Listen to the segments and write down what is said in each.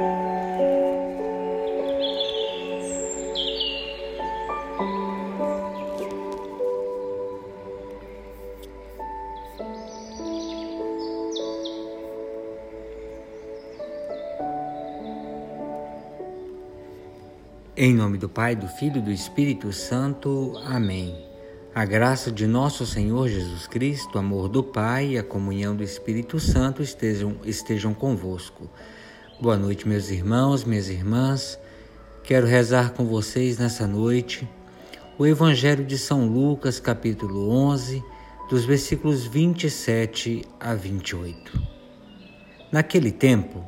Em nome do Pai, do Filho e do Espírito Santo. Amém. A graça de nosso Senhor Jesus Cristo, o amor do Pai e a comunhão do Espírito Santo estejam, estejam convosco. Boa noite, meus irmãos, minhas irmãs. Quero rezar com vocês nessa noite o Evangelho de São Lucas, capítulo 11, dos versículos 27 a 28. Naquele tempo,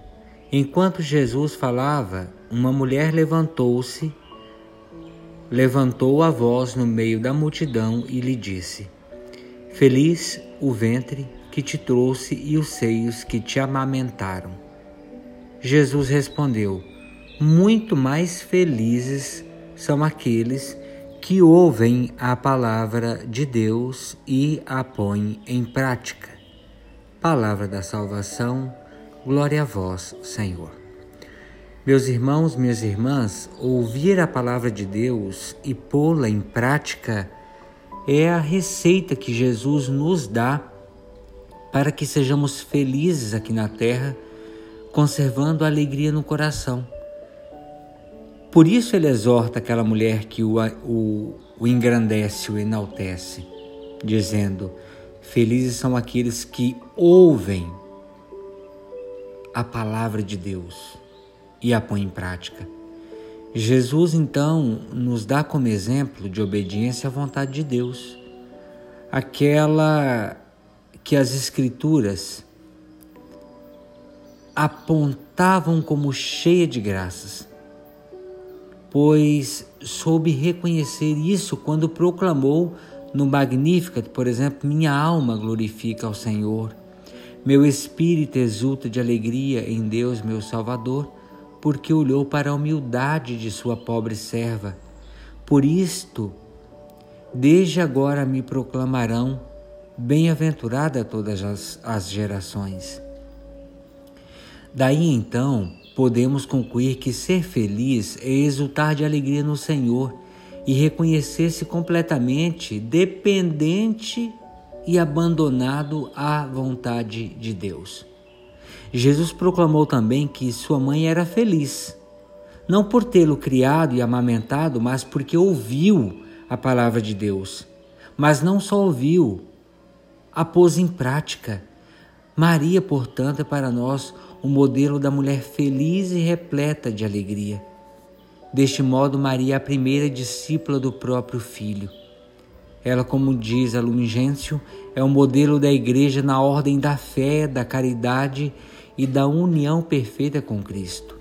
enquanto Jesus falava, uma mulher levantou-se, levantou a voz no meio da multidão e lhe disse: Feliz o ventre que te trouxe e os seios que te amamentaram. Jesus respondeu: Muito mais felizes são aqueles que ouvem a palavra de Deus e a põem em prática. Palavra da salvação, glória a vós, Senhor. Meus irmãos, minhas irmãs, ouvir a palavra de Deus e pô-la em prática é a receita que Jesus nos dá para que sejamos felizes aqui na terra, conservando a alegria no coração. Por isso ele exorta aquela mulher que o, o, o engrandece, o enaltece, dizendo: Felizes são aqueles que ouvem a palavra de Deus e a põe em prática. Jesus então nos dá como exemplo de obediência à vontade de Deus, aquela que as Escrituras apontavam como cheia de graças, pois soube reconhecer isso quando proclamou no Magnificat, por exemplo, minha alma glorifica ao Senhor, meu espírito exulta de alegria em Deus, meu Salvador porque olhou para a humildade de sua pobre serva. Por isto, desde agora me proclamarão bem-aventurada todas as, as gerações. Daí então, podemos concluir que ser feliz é exultar de alegria no Senhor e reconhecer-se completamente dependente e abandonado à vontade de Deus. Jesus proclamou também que sua mãe era feliz, não por tê-lo criado e amamentado, mas porque ouviu a palavra de Deus. Mas não só ouviu, a pôs em prática. Maria, portanto, é para nós o modelo da mulher feliz e repleta de alegria. Deste modo, Maria é a primeira discípula do próprio Filho. Ela, como diz a Lumigêncio, é o modelo da igreja na ordem da fé, da caridade e da união perfeita com Cristo.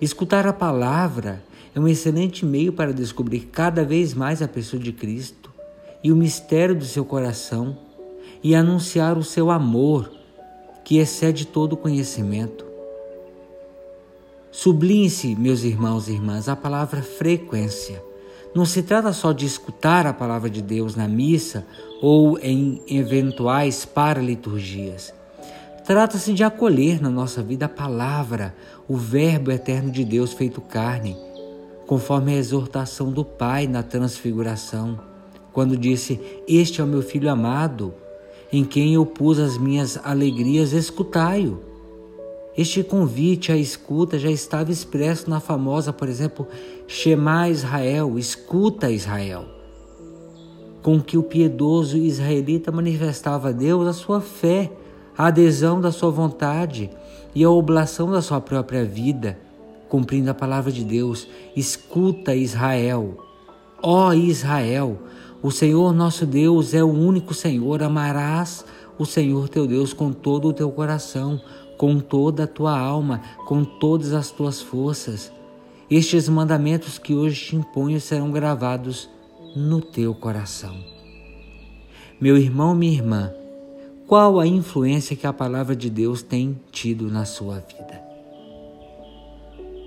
Escutar a palavra é um excelente meio para descobrir cada vez mais a pessoa de Cristo e o mistério do seu coração e anunciar o seu amor, que excede todo conhecimento. Sublinhe-se, meus irmãos e irmãs, a palavra frequência. Não se trata só de escutar a palavra de Deus na missa ou em eventuais paraliturgias. Trata-se de acolher na nossa vida a palavra, o Verbo eterno de Deus feito carne, conforme a exortação do Pai na transfiguração, quando disse: Este é o meu filho amado, em quem eu pus as minhas alegrias, escutai-o. Este convite à escuta já estava expresso na famosa, por exemplo, Shema Israel, escuta Israel, com que o piedoso israelita manifestava a Deus a sua fé a adesão da sua vontade e a oblação da sua própria vida, cumprindo a palavra de Deus. Escuta, Israel. Ó Israel, o Senhor nosso Deus é o único Senhor. Amarás o Senhor teu Deus com todo o teu coração, com toda a tua alma, com todas as tuas forças. Estes mandamentos que hoje te imponho serão gravados no teu coração. Meu irmão, minha irmã, qual a influência que a palavra de Deus tem tido na sua vida.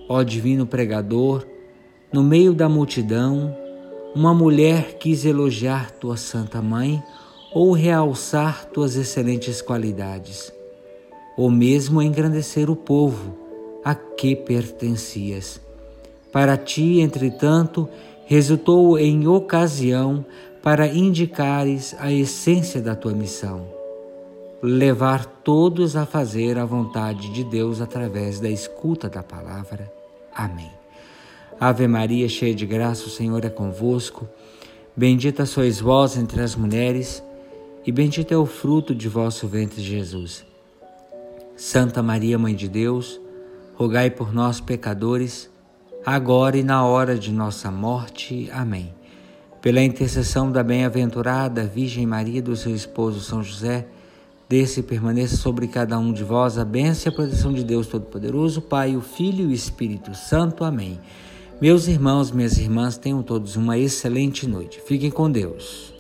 Ó divino pregador, no meio da multidão, uma mulher quis elogiar tua Santa Mãe ou realçar tuas excelentes qualidades, ou mesmo engrandecer o povo, a que pertencias. Para ti, entretanto, resultou em ocasião para indicares a essência da tua missão: levar todos a fazer a vontade de Deus através da escuta da palavra. Amém. Ave Maria, cheia de graça, o Senhor é convosco. Bendita sois vós entre as mulheres, e bendito é o fruto de vosso ventre, Jesus. Santa Maria, Mãe de Deus, rogai por nós, pecadores, agora e na hora de nossa morte. Amém. Pela intercessão da bem-aventurada Virgem Maria do seu esposo São José, desce e permaneça sobre cada um de vós a bênção e a proteção de Deus Todo-Poderoso, Pai, o Filho e o Espírito Santo. Amém. Meus irmãos, minhas irmãs, tenham todos uma excelente noite. Fiquem com Deus.